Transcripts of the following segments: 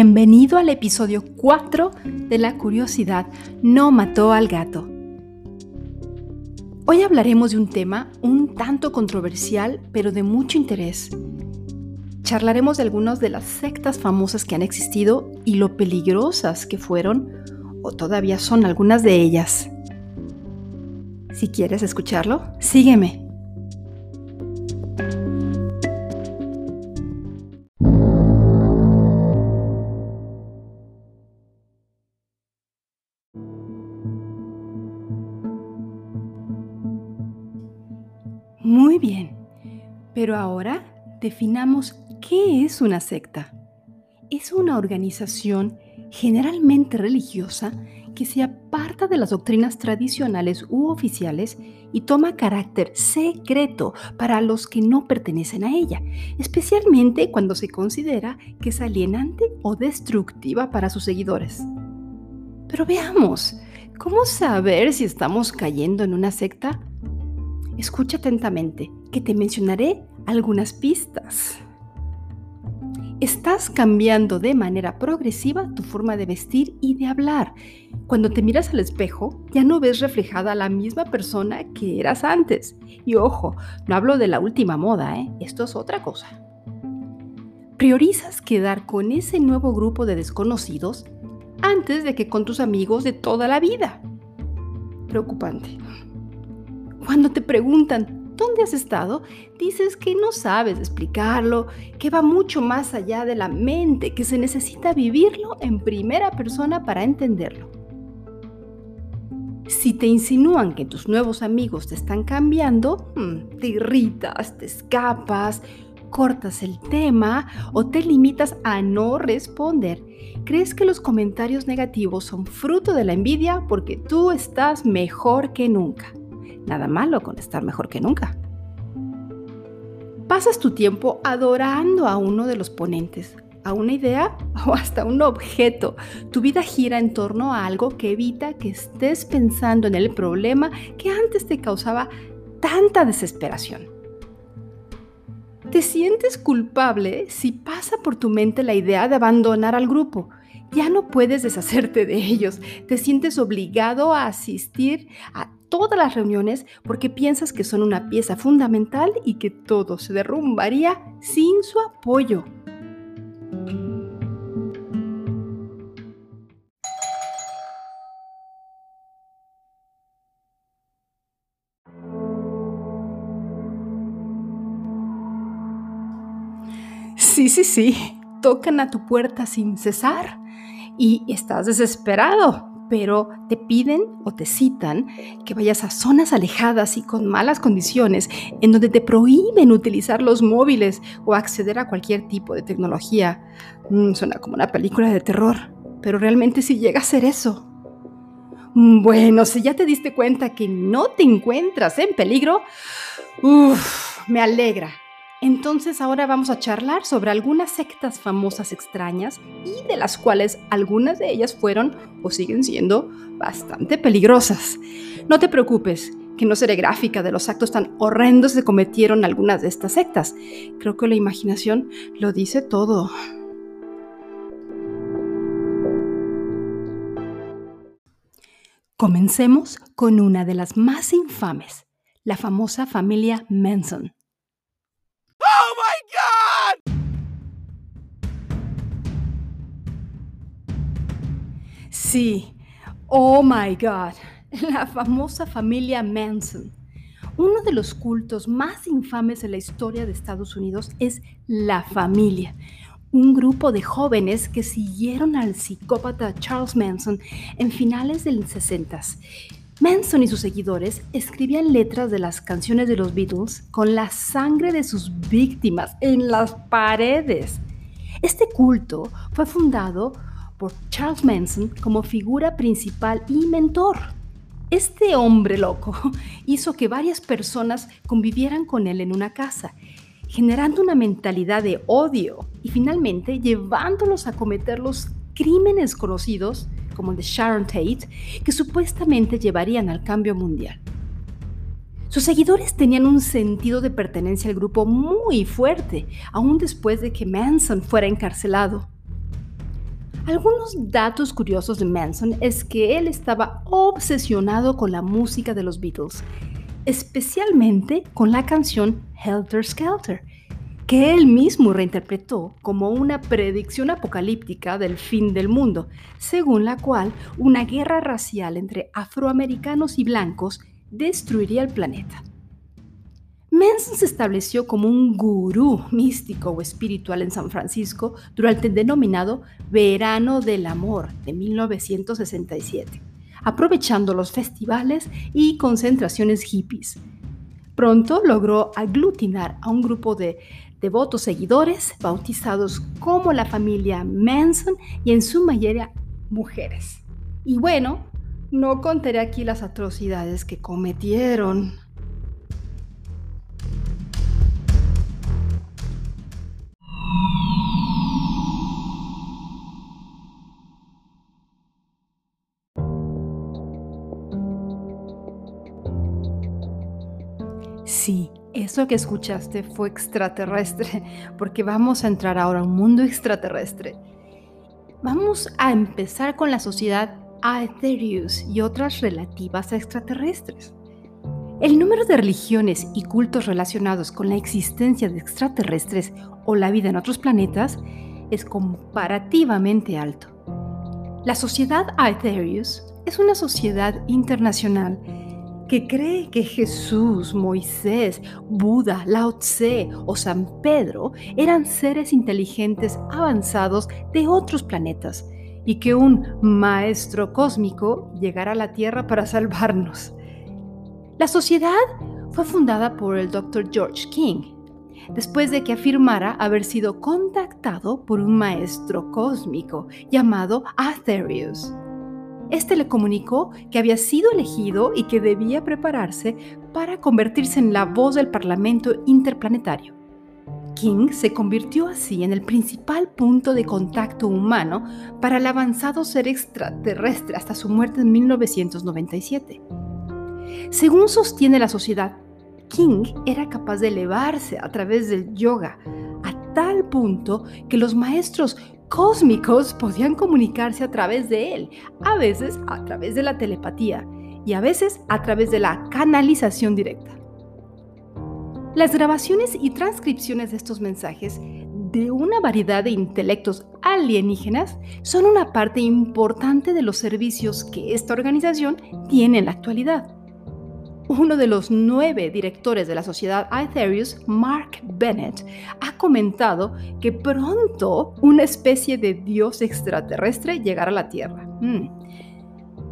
Bienvenido al episodio 4 de La curiosidad no mató al gato. Hoy hablaremos de un tema un tanto controversial, pero de mucho interés. Charlaremos de algunas de las sectas famosas que han existido y lo peligrosas que fueron o todavía son algunas de ellas. Si quieres escucharlo, sígueme. Pero ahora definamos qué es una secta. Es una organización generalmente religiosa que se aparta de las doctrinas tradicionales u oficiales y toma carácter secreto para los que no pertenecen a ella, especialmente cuando se considera que es alienante o destructiva para sus seguidores. Pero veamos, ¿cómo saber si estamos cayendo en una secta? Escucha atentamente, que te mencionaré algunas pistas. Estás cambiando de manera progresiva tu forma de vestir y de hablar. Cuando te miras al espejo, ya no ves reflejada la misma persona que eras antes. Y ojo, no hablo de la última moda, ¿eh? esto es otra cosa. Priorizas quedar con ese nuevo grupo de desconocidos antes de que con tus amigos de toda la vida. Preocupante. Cuando te preguntan, ¿dónde has estado? Dices que no sabes explicarlo, que va mucho más allá de la mente, que se necesita vivirlo en primera persona para entenderlo. Si te insinúan que tus nuevos amigos te están cambiando, hmm, te irritas, te escapas, cortas el tema o te limitas a no responder. Crees que los comentarios negativos son fruto de la envidia porque tú estás mejor que nunca. Nada malo con estar mejor que nunca. Pasas tu tiempo adorando a uno de los ponentes, a una idea o hasta un objeto. Tu vida gira en torno a algo que evita que estés pensando en el problema que antes te causaba tanta desesperación. Te sientes culpable si pasa por tu mente la idea de abandonar al grupo. Ya no puedes deshacerte de ellos. Te sientes obligado a asistir a todas las reuniones porque piensas que son una pieza fundamental y que todo se derrumbaría sin su apoyo. Sí, sí, sí, tocan a tu puerta sin cesar y estás desesperado pero te piden o te citan que vayas a zonas alejadas y con malas condiciones, en donde te prohíben utilizar los móviles o acceder a cualquier tipo de tecnología. Mm, suena como una película de terror, pero realmente si llega a ser eso. Mm, bueno, si ya te diste cuenta que no te encuentras en peligro, me alegra. Entonces ahora vamos a charlar sobre algunas sectas famosas extrañas y de las cuales algunas de ellas fueron o siguen siendo bastante peligrosas. No te preocupes, que no seré gráfica de los actos tan horrendos que cometieron algunas de estas sectas. Creo que la imaginación lo dice todo. Comencemos con una de las más infames, la famosa familia Manson. Sí, oh my God, la famosa familia Manson. Uno de los cultos más infames de la historia de Estados Unidos es la familia, un grupo de jóvenes que siguieron al psicópata Charles Manson en finales del 60. Manson y sus seguidores escribían letras de las canciones de los Beatles con la sangre de sus víctimas en las paredes. Este culto fue fundado por Charles Manson como figura principal y mentor. Este hombre loco hizo que varias personas convivieran con él en una casa, generando una mentalidad de odio y finalmente llevándolos a cometer los crímenes conocidos como el de Sharon Tate, que supuestamente llevarían al cambio mundial. Sus seguidores tenían un sentido de pertenencia al grupo muy fuerte, aún después de que Manson fuera encarcelado. Algunos datos curiosos de Manson es que él estaba obsesionado con la música de los Beatles, especialmente con la canción Helter Skelter, que él mismo reinterpretó como una predicción apocalíptica del fin del mundo, según la cual una guerra racial entre afroamericanos y blancos destruiría el planeta. Manson se estableció como un gurú místico o espiritual en San Francisco durante el denominado Verano del Amor de 1967, aprovechando los festivales y concentraciones hippies. Pronto logró aglutinar a un grupo de devotos seguidores bautizados como la familia Manson y en su mayoría mujeres. Y bueno, no contaré aquí las atrocidades que cometieron. Eso que escuchaste fue extraterrestre, porque vamos a entrar ahora a un mundo extraterrestre. Vamos a empezar con la sociedad Aetherius y otras relativas a extraterrestres. El número de religiones y cultos relacionados con la existencia de extraterrestres o la vida en otros planetas es comparativamente alto. La sociedad Aetherius es una sociedad internacional que cree que Jesús, Moisés, Buda, Lao Tse o San Pedro eran seres inteligentes avanzados de otros planetas y que un maestro cósmico llegara a la Tierra para salvarnos. La sociedad fue fundada por el Dr. George King, después de que afirmara haber sido contactado por un maestro cósmico llamado Aetherius. Este le comunicó que había sido elegido y que debía prepararse para convertirse en la voz del Parlamento Interplanetario. King se convirtió así en el principal punto de contacto humano para el avanzado ser extraterrestre hasta su muerte en 1997. Según sostiene la sociedad, King era capaz de elevarse a través del yoga a tal punto que los maestros cósmicos podían comunicarse a través de él, a veces a través de la telepatía y a veces a través de la canalización directa. Las grabaciones y transcripciones de estos mensajes de una variedad de intelectos alienígenas son una parte importante de los servicios que esta organización tiene en la actualidad uno de los nueve directores de la sociedad Aetherius, Mark Bennett, ha comentado que pronto una especie de dios extraterrestre llegará a la Tierra. Mm.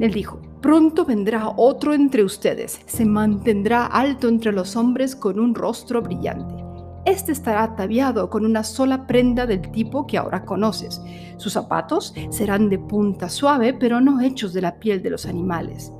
Él dijo, pronto vendrá otro entre ustedes, se mantendrá alto entre los hombres con un rostro brillante. Este estará ataviado con una sola prenda del tipo que ahora conoces. Sus zapatos serán de punta suave, pero no hechos de la piel de los animales.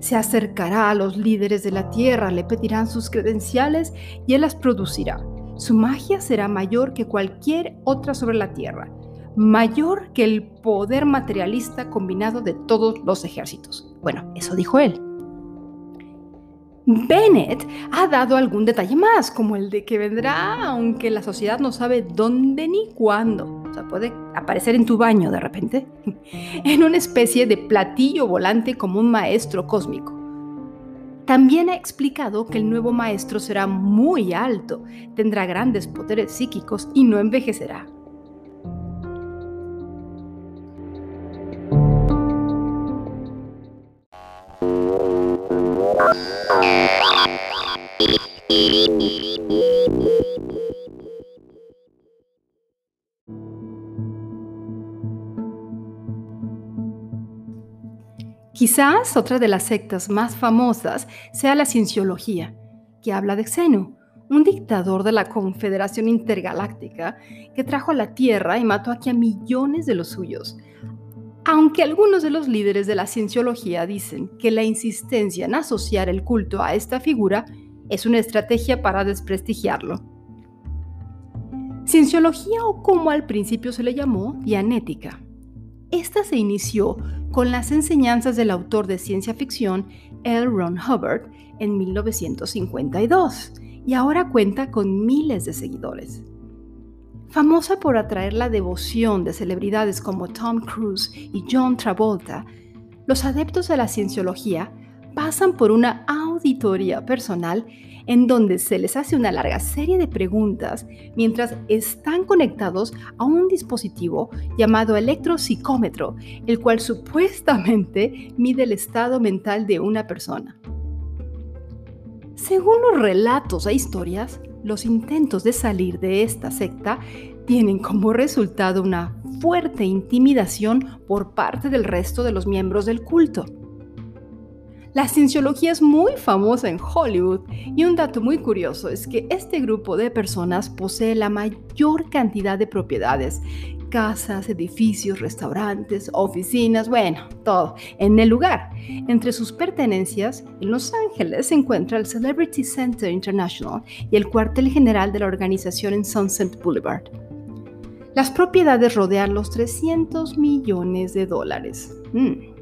Se acercará a los líderes de la tierra, le pedirán sus credenciales y él las producirá. Su magia será mayor que cualquier otra sobre la tierra, mayor que el poder materialista combinado de todos los ejércitos. Bueno, eso dijo él. Bennett ha dado algún detalle más, como el de que vendrá, aunque la sociedad no sabe dónde ni cuándo. Puede aparecer en tu baño de repente, en una especie de platillo volante como un maestro cósmico. También ha explicado que el nuevo maestro será muy alto, tendrá grandes poderes psíquicos y no envejecerá. Quizás otra de las sectas más famosas sea la cienciología, que habla de Xenu, un dictador de la Confederación Intergaláctica que trajo a la Tierra y mató aquí a millones de los suyos. Aunque algunos de los líderes de la cienciología dicen que la insistencia en asociar el culto a esta figura es una estrategia para desprestigiarlo. Cienciología o como al principio se le llamó, dianética. Esta se inició con las enseñanzas del autor de ciencia ficción L. Ron Hubbard en 1952 y ahora cuenta con miles de seguidores. Famosa por atraer la devoción de celebridades como Tom Cruise y John Travolta, los adeptos de la cienciología pasan por una auditoría personal en donde se les hace una larga serie de preguntas mientras están conectados a un dispositivo llamado electropsicómetro, el cual supuestamente mide el estado mental de una persona. Según los relatos e historias, los intentos de salir de esta secta tienen como resultado una fuerte intimidación por parte del resto de los miembros del culto. La cienciología es muy famosa en Hollywood y un dato muy curioso es que este grupo de personas posee la mayor cantidad de propiedades, casas, edificios, restaurantes, oficinas, bueno, todo, en el lugar. Entre sus pertenencias, en Los Ángeles se encuentra el Celebrity Center International y el cuartel general de la organización en Sunset Boulevard. Las propiedades rodean los 300 millones de dólares. Mm.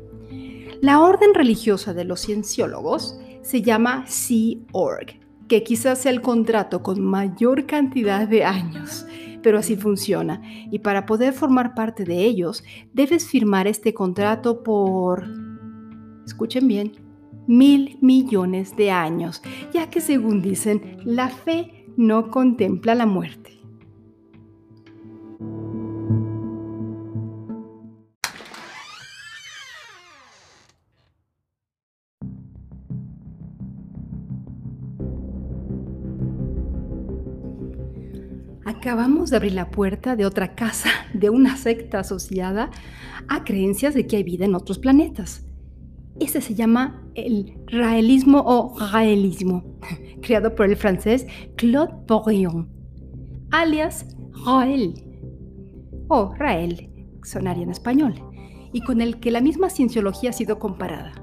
La orden religiosa de los cienciólogos se llama Sea Org, que quizás sea el contrato con mayor cantidad de años, pero así funciona. Y para poder formar parte de ellos, debes firmar este contrato por, escuchen bien, mil millones de años, ya que según dicen, la fe no contempla la muerte. Acabamos de abrir la puerta de otra casa de una secta asociada a creencias de que hay vida en otros planetas. Este se llama el raelismo o raelismo, creado por el francés Claude Bourillon, alias Rael, o Rael, sonaría en español, y con el que la misma cienciología ha sido comparada.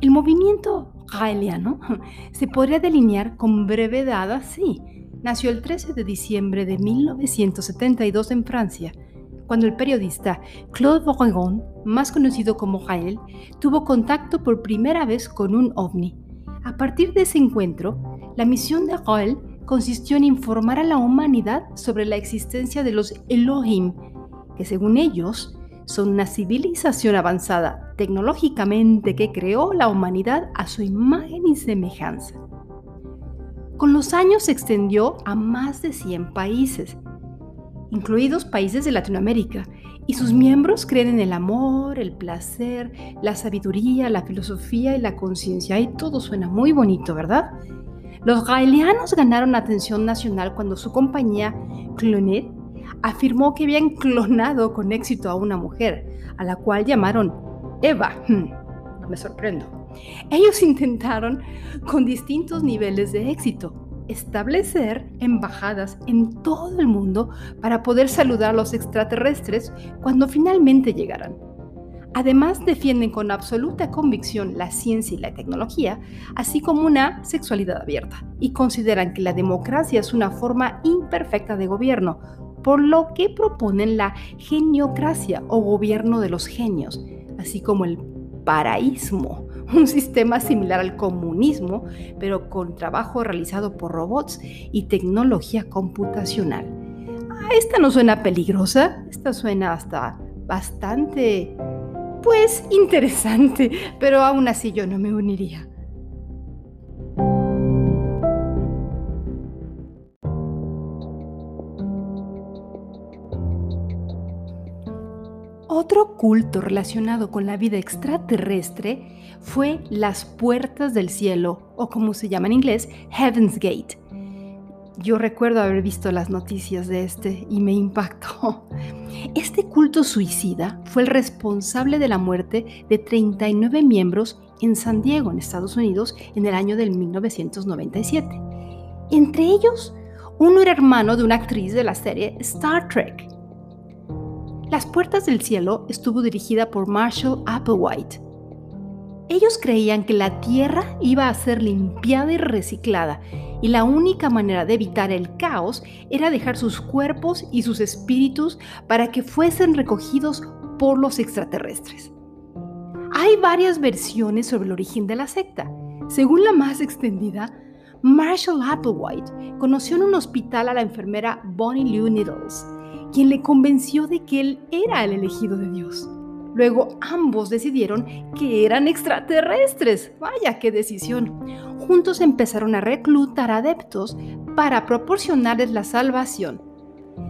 El movimiento raeliano se podría delinear con brevedad así nació el 13 de diciembre de 1972 en Francia, cuando el periodista Claude Bourgon, más conocido como Rael, tuvo contacto por primera vez con un ovni. A partir de ese encuentro, la misión de Rael consistió en informar a la humanidad sobre la existencia de los Elohim, que según ellos son una civilización avanzada tecnológicamente que creó la humanidad a su imagen y semejanza. Con los años se extendió a más de 100 países, incluidos países de Latinoamérica, y sus miembros creen en el amor, el placer, la sabiduría, la filosofía y la conciencia. Y todo suena muy bonito, ¿verdad? Los gaelianos ganaron atención nacional cuando su compañía Clonet afirmó que habían clonado con éxito a una mujer, a la cual llamaron Eva. Hmm, me sorprendo. Ellos intentaron, con distintos niveles de éxito, establecer embajadas en todo el mundo para poder saludar a los extraterrestres cuando finalmente llegaran. Además, defienden con absoluta convicción la ciencia y la tecnología, así como una sexualidad abierta, y consideran que la democracia es una forma imperfecta de gobierno, por lo que proponen la geniocracia o gobierno de los genios, así como el paraísmo, un sistema similar al comunismo, pero con trabajo realizado por robots y tecnología computacional. Ah, esta no suena peligrosa, esta suena hasta bastante, pues, interesante, pero aún así yo no me uniría. Otro culto relacionado con la vida extraterrestre fue las puertas del cielo, o como se llama en inglés, Heaven's Gate. Yo recuerdo haber visto las noticias de este y me impactó. Este culto suicida fue el responsable de la muerte de 39 miembros en San Diego, en Estados Unidos, en el año del 1997. Entre ellos, uno era hermano de una actriz de la serie Star Trek. Las Puertas del Cielo estuvo dirigida por Marshall Applewhite. Ellos creían que la tierra iba a ser limpiada y reciclada, y la única manera de evitar el caos era dejar sus cuerpos y sus espíritus para que fuesen recogidos por los extraterrestres. Hay varias versiones sobre el origen de la secta. Según la más extendida, Marshall Applewhite conoció en un hospital a la enfermera Bonnie Lou Needles, quien le convenció de que él era el elegido de Dios. Luego ambos decidieron que eran extraterrestres. Vaya qué decisión. Juntos empezaron a reclutar adeptos para proporcionarles la salvación.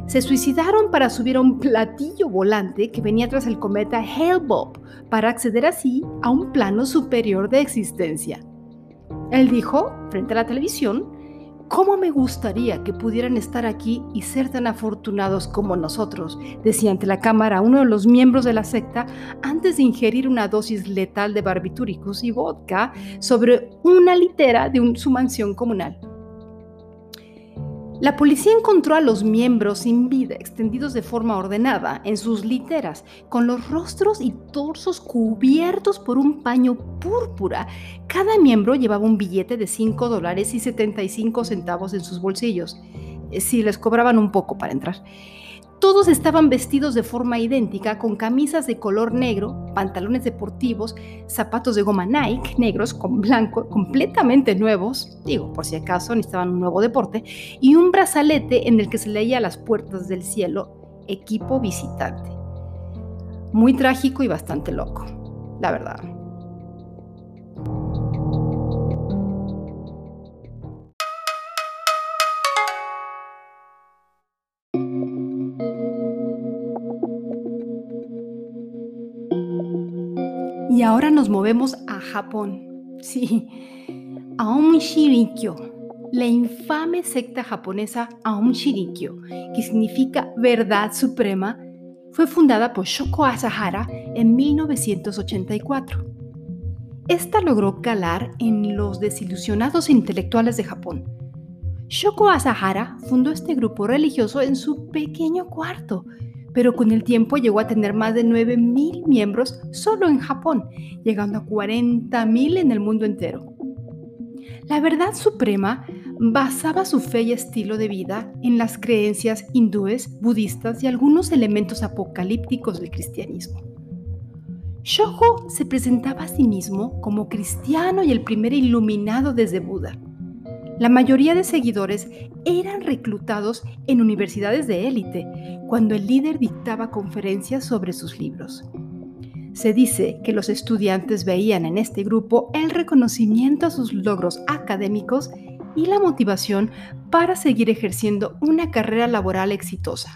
Se suicidaron para subir a un platillo volante que venía tras el cometa Hale-Bopp para acceder así a un plano superior de existencia. Él dijo, frente a la televisión, ¿Cómo me gustaría que pudieran estar aquí y ser tan afortunados como nosotros? decía ante la cámara uno de los miembros de la secta antes de ingerir una dosis letal de barbitúricos y vodka sobre una litera de su mansión comunal. La policía encontró a los miembros sin vida extendidos de forma ordenada en sus literas, con los rostros y torsos cubiertos por un paño púrpura. Cada miembro llevaba un billete de 5 dólares y 75 centavos en sus bolsillos, eh, si les cobraban un poco para entrar. Todos estaban vestidos de forma idéntica, con camisas de color negro, pantalones deportivos, zapatos de goma Nike negros con blanco, completamente nuevos, digo, por si acaso necesitaban un nuevo deporte, y un brazalete en el que se leía las puertas del cielo, equipo visitante. Muy trágico y bastante loco, la verdad. Ahora nos movemos a Japón. Sí, Aum Shirikyo, la infame secta japonesa Aum Shirikyo, que significa verdad suprema, fue fundada por Shoko Asahara en 1984. Esta logró calar en los desilusionados intelectuales de Japón. Shoko Asahara fundó este grupo religioso en su pequeño cuarto, pero con el tiempo llegó a tener más de 9.000 miembros solo en Japón, llegando a 40.000 en el mundo entero. La verdad suprema basaba su fe y estilo de vida en las creencias hindúes, budistas y algunos elementos apocalípticos del cristianismo. Shoho se presentaba a sí mismo como cristiano y el primer iluminado desde Buda. La mayoría de seguidores eran reclutados en universidades de élite, cuando el líder dictaba conferencias sobre sus libros. Se dice que los estudiantes veían en este grupo el reconocimiento a sus logros académicos y la motivación para seguir ejerciendo una carrera laboral exitosa.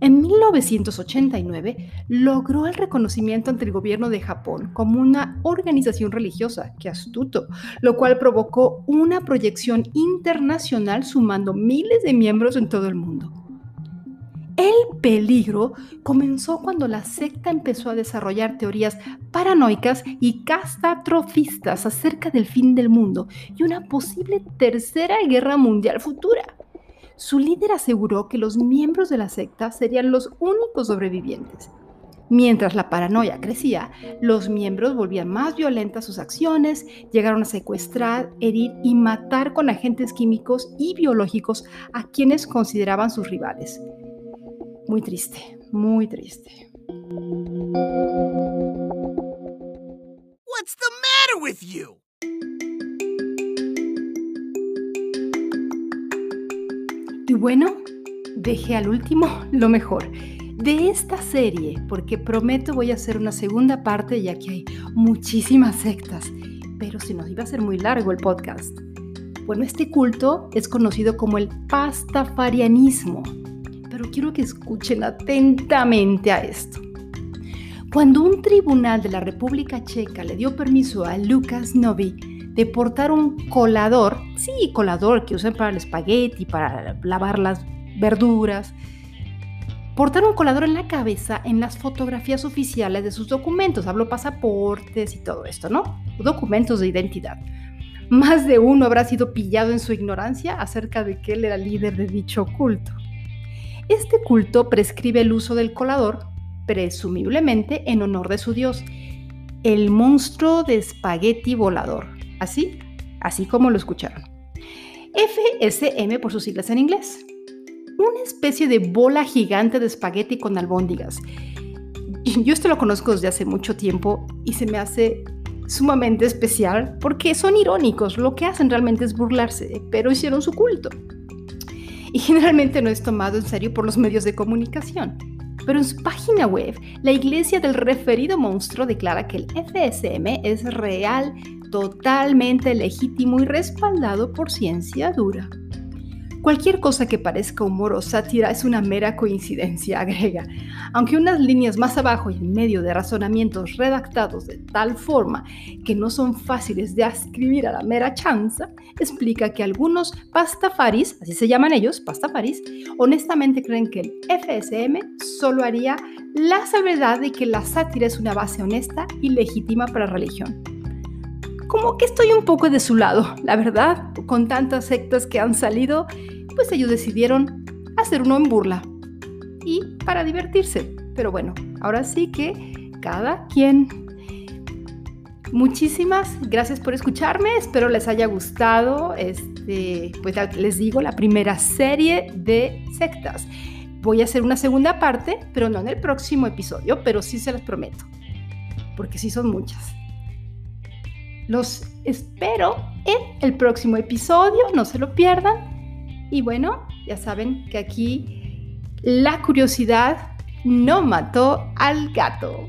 En 1989 logró el reconocimiento ante el gobierno de Japón como una organización religiosa, que astuto, lo cual provocó una proyección internacional sumando miles de miembros en todo el mundo. El peligro comenzó cuando la secta empezó a desarrollar teorías paranoicas y catastrofistas acerca del fin del mundo y una posible tercera guerra mundial futura. Su líder aseguró que los miembros de la secta serían los únicos sobrevivientes. Mientras la paranoia crecía, los miembros volvían más violentas sus acciones, llegaron a secuestrar, herir y matar con agentes químicos y biológicos a quienes consideraban sus rivales. Muy triste, muy triste. What's the matter with you? Bueno, dejé al último lo mejor de esta serie, porque prometo voy a hacer una segunda parte ya que hay muchísimas sectas, pero se nos iba a hacer muy largo el podcast. Bueno, este culto es conocido como el pastafarianismo, pero quiero que escuchen atentamente a esto. Cuando un tribunal de la República Checa le dio permiso a Lucas Novi de portar un colador, sí, colador que usan para el espagueti, para lavar las verduras, portar un colador en la cabeza en las fotografías oficiales de sus documentos, hablo pasaportes y todo esto, ¿no? Documentos de identidad. Más de uno habrá sido pillado en su ignorancia acerca de que él era líder de dicho culto. Este culto prescribe el uso del colador, presumiblemente en honor de su dios, el monstruo de espagueti volador, Así, así como lo escucharon. FSM por sus siglas en inglés. Una especie de bola gigante de espagueti con albóndigas. Yo esto lo conozco desde hace mucho tiempo y se me hace sumamente especial porque son irónicos. Lo que hacen realmente es burlarse, pero hicieron su culto. y generalmente no es tomado en serio por los medios de comunicación. Pero en su página web, la iglesia del referido monstruo declara que el FSM es real, totalmente legítimo y respaldado por ciencia dura. Cualquier cosa que parezca humor o sátira es una mera coincidencia, agrega, aunque unas líneas más abajo y en medio de razonamientos redactados de tal forma que no son fáciles de escribir a la mera chanza, explica que algunos pastafaris, así se llaman ellos, pastafaris, honestamente creen que el FSM solo haría la salvedad de que la sátira es una base honesta y legítima para religión como que estoy un poco de su lado, la verdad, con tantas sectas que han salido, pues ellos decidieron hacer uno en burla y para divertirse. Pero bueno, ahora sí que cada quien. Muchísimas gracias por escucharme, espero les haya gustado, este, pues les digo, la primera serie de sectas. Voy a hacer una segunda parte, pero no en el próximo episodio, pero sí se las prometo, porque sí son muchas. Los espero en el próximo episodio, no se lo pierdan. Y bueno, ya saben que aquí la curiosidad no mató al gato.